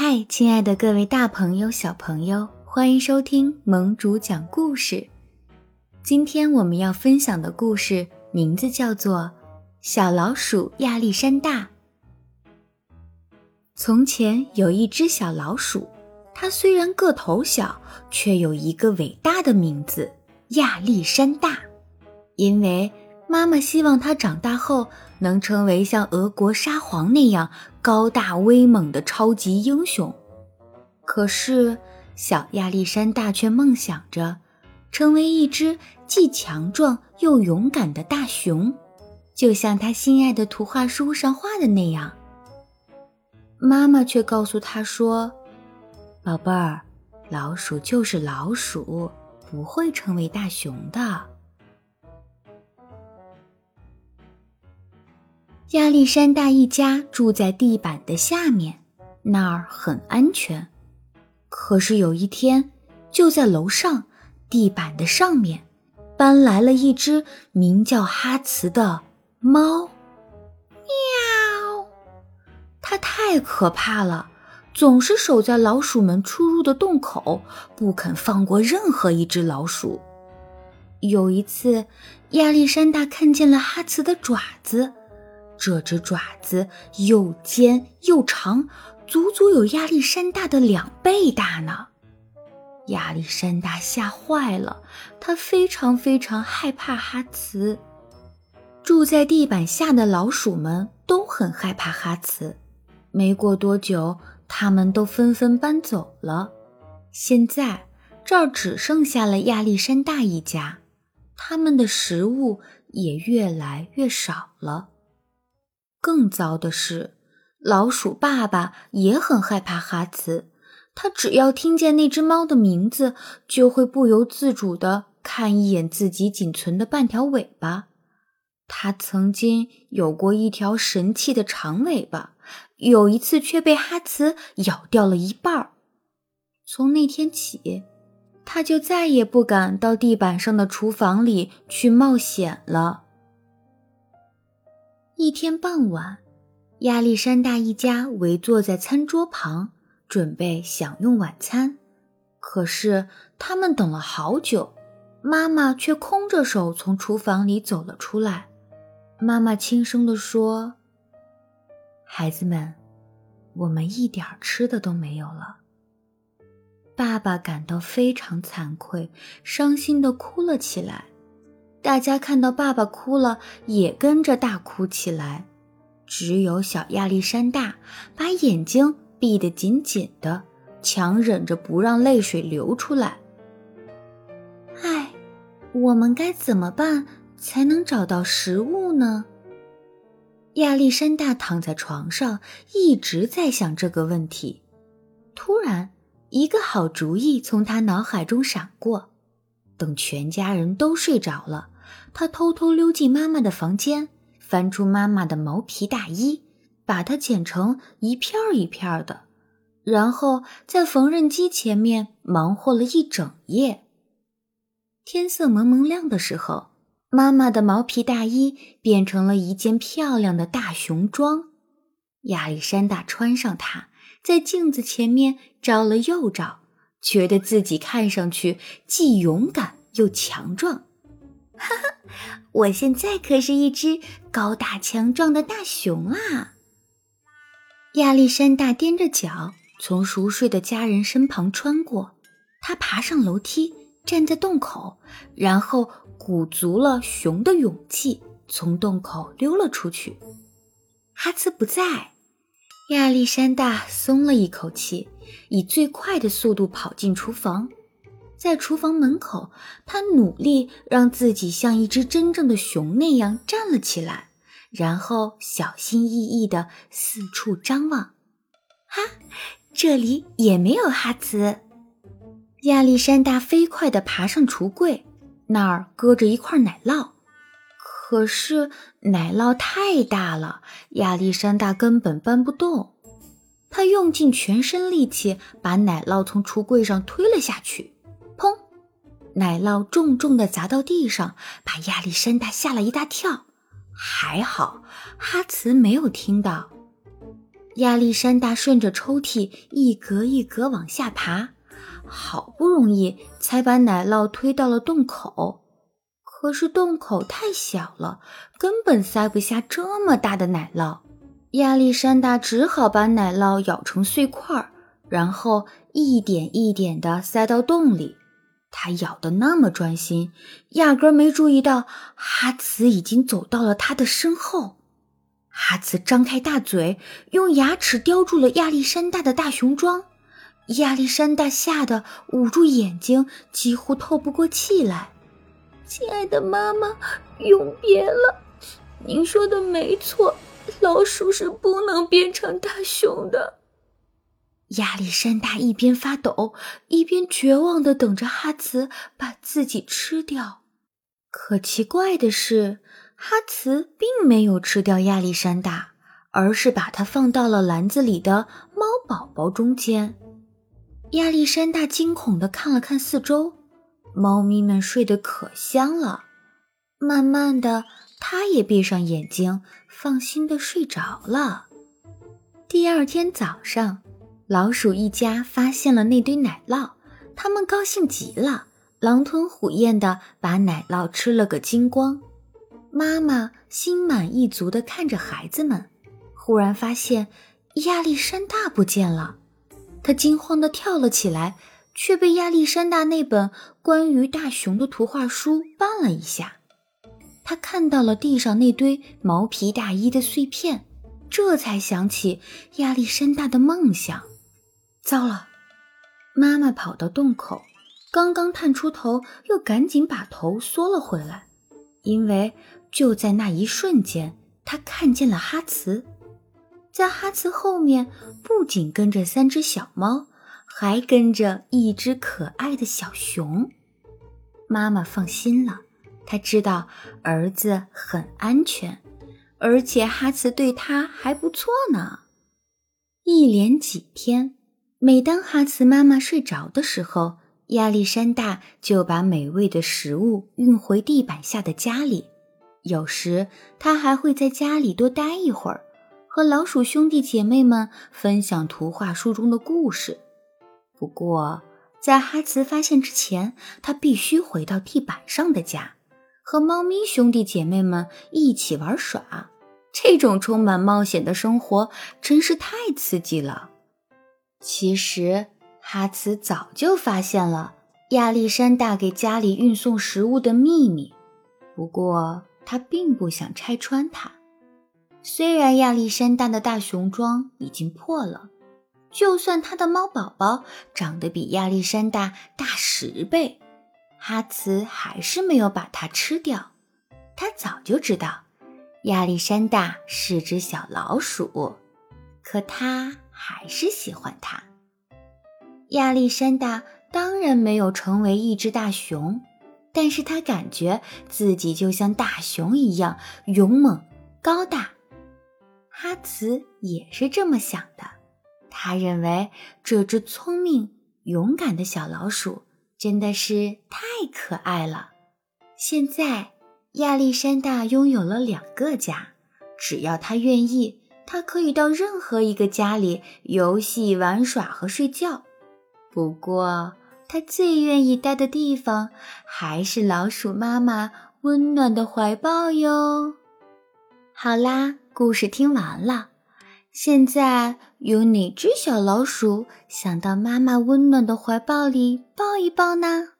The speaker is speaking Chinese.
嗨，亲爱的各位大朋友、小朋友，欢迎收听盟主讲故事。今天我们要分享的故事名字叫做《小老鼠亚历山大》。从前有一只小老鼠，它虽然个头小，却有一个伟大的名字——亚历山大，因为妈妈希望他长大后。能成为像俄国沙皇那样高大威猛的超级英雄，可是小亚历山大却梦想着成为一只既强壮又勇敢的大熊，就像他心爱的图画书上画的那样。妈妈却告诉他说：“宝贝儿，老鼠就是老鼠，不会成为大熊的。”亚历山大一家住在地板的下面，那儿很安全。可是有一天，就在楼上地板的上面，搬来了一只名叫哈茨的猫。喵！它太可怕了，总是守在老鼠们出入的洞口，不肯放过任何一只老鼠。有一次，亚历山大看见了哈茨的爪子。这只爪子又尖又长，足足有亚历山大的两倍大呢。亚历山大吓坏了，他非常非常害怕哈茨。住在地板下的老鼠们都很害怕哈茨。没过多久，他们都纷纷搬走了。现在这儿只剩下了亚历山大一家，他们的食物也越来越少了。更糟的是，老鼠爸爸也很害怕哈茨。他只要听见那只猫的名字，就会不由自主地看一眼自己仅存的半条尾巴。他曾经有过一条神气的长尾巴，有一次却被哈茨咬掉了一半儿。从那天起，他就再也不敢到地板上的厨房里去冒险了。一天傍晚，亚历山大一家围坐在餐桌旁，准备享用晚餐。可是他们等了好久，妈妈却空着手从厨房里走了出来。妈妈轻声地说：“孩子们，我们一点吃的都没有了。”爸爸感到非常惭愧，伤心地哭了起来。大家看到爸爸哭了，也跟着大哭起来。只有小亚历山大把眼睛闭得紧紧的，强忍着不让泪水流出来。唉，我们该怎么办才能找到食物呢？亚历山大躺在床上，一直在想这个问题。突然，一个好主意从他脑海中闪过。等全家人都睡着了。他偷偷溜进妈妈的房间，翻出妈妈的毛皮大衣，把它剪成一片一片的，然后在缝纫机前面忙活了一整夜。天色蒙蒙亮的时候，妈妈的毛皮大衣变成了一件漂亮的大熊装。亚历山大穿上它，在镜子前面照了又照，觉得自己看上去既勇敢又强壮。哈哈，我现在可是一只高大强壮的大熊啊！亚历山大踮着脚从熟睡的家人身旁穿过，他爬上楼梯，站在洞口，然后鼓足了熊的勇气，从洞口溜了出去。哈茨不在，亚历山大松了一口气，以最快的速度跑进厨房。在厨房门口，他努力让自己像一只真正的熊那样站了起来，然后小心翼翼地四处张望。哈，这里也没有哈茨。亚历山大飞快地爬上橱柜，那儿搁着一块奶酪，可是奶酪太大了，亚历山大根本搬不动。他用尽全身力气把奶酪从橱柜上推了下去。奶酪重重地砸到地上，把亚历山大吓了一大跳。还好哈茨没有听到。亚历山大顺着抽屉一格一格往下爬，好不容易才把奶酪推到了洞口。可是洞口太小了，根本塞不下这么大的奶酪。亚历山大只好把奶酪咬成碎块，然后一点一点地塞到洞里。他咬得那么专心，压根没注意到哈茨已经走到了他的身后。哈茨张开大嘴，用牙齿叼住了亚历山大的大熊装。亚历山大吓得捂住眼睛，几乎透不过气来。亲爱的妈妈，永别了。您说的没错，老鼠是不能变成大熊的。亚历山大一边发抖，一边绝望的等着哈茨把自己吃掉。可奇怪的是。哈茨并没有吃掉亚历山大，而是把它放到了篮子里的猫宝宝中间。亚历山大惊恐地看了看四周，猫咪们睡得可香了。慢慢的，他也闭上眼睛，放心地睡着了。第二天早上，老鼠一家发现了那堆奶酪，他们高兴极了，狼吞虎咽地把奶酪吃了个精光。妈妈心满意足地看着孩子们，忽然发现亚历山大不见了。他惊慌地跳了起来，却被亚历山大那本关于大熊的图画书绊了一下。他看到了地上那堆毛皮大衣的碎片，这才想起亚历山大的梦想。糟了！妈妈跑到洞口，刚刚探出头，又赶紧把头缩了回来，因为。就在那一瞬间，他看见了哈茨，在哈茨后面不仅跟着三只小猫，还跟着一只可爱的小熊。妈妈放心了，她知道儿子很安全，而且哈茨对他还不错呢。一连几天，每当哈茨妈妈睡着的时候，亚历山大就把美味的食物运回地板下的家里。有时他还会在家里多待一会儿，和老鼠兄弟姐妹们分享图画书中的故事。不过，在哈茨发现之前，他必须回到地板上的家，和猫咪兄弟姐妹们一起玩耍。这种充满冒险的生活真是太刺激了。其实，哈茨早就发现了亚历山大给家里运送食物的秘密，不过。他并不想拆穿它。虽然亚历山大的大熊装已经破了，就算他的猫宝宝长得比亚历山大大十倍，哈茨还是没有把它吃掉。他早就知道亚历山大是只小老鼠，可他还是喜欢它。亚历山大当然没有成为一只大熊。但是他感觉自己就像大熊一样勇猛高大，哈茨也是这么想的。他认为这只聪明勇敢的小老鼠真的是太可爱了。现在亚历山大拥有了两个家，只要他愿意，他可以到任何一个家里游戏、玩耍和睡觉。不过，他最愿意待的地方，还是老鼠妈妈温暖的怀抱哟。好啦，故事听完了，现在有哪只小老鼠想到妈妈温暖的怀抱里抱一抱呢？